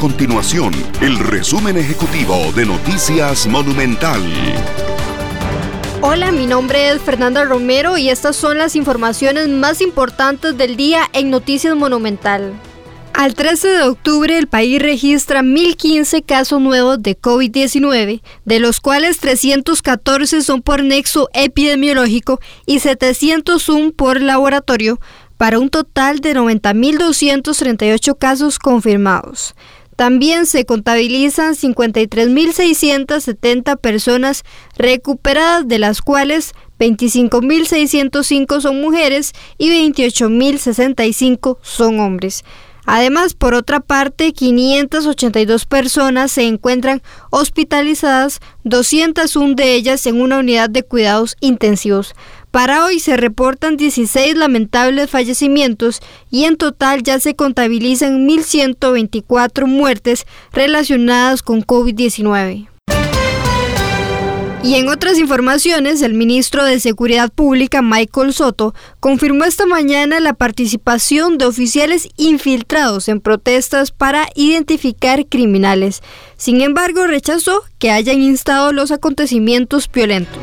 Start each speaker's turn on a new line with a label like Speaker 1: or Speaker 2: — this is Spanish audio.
Speaker 1: continuación el resumen ejecutivo de Noticias Monumental.
Speaker 2: Hola, mi nombre es Fernanda Romero y estas son las informaciones más importantes del día en Noticias Monumental. Al 13 de octubre el país registra 1.015 casos nuevos de COVID-19, de los cuales 314 son por nexo epidemiológico y 701 por laboratorio, para un total de 90.238 casos confirmados. También se contabilizan 53.670 personas recuperadas, de las cuales 25.605 son mujeres y 28.065 son hombres. Además, por otra parte, 582 personas se encuentran hospitalizadas, 201 de ellas en una unidad de cuidados intensivos. Para hoy se reportan 16 lamentables fallecimientos y en total ya se contabilizan 1.124 muertes relacionadas con COVID-19. Y en otras informaciones, el ministro de Seguridad Pública, Michael Soto, confirmó esta mañana la participación de oficiales infiltrados en protestas para identificar criminales. Sin embargo, rechazó que hayan instado los acontecimientos violentos.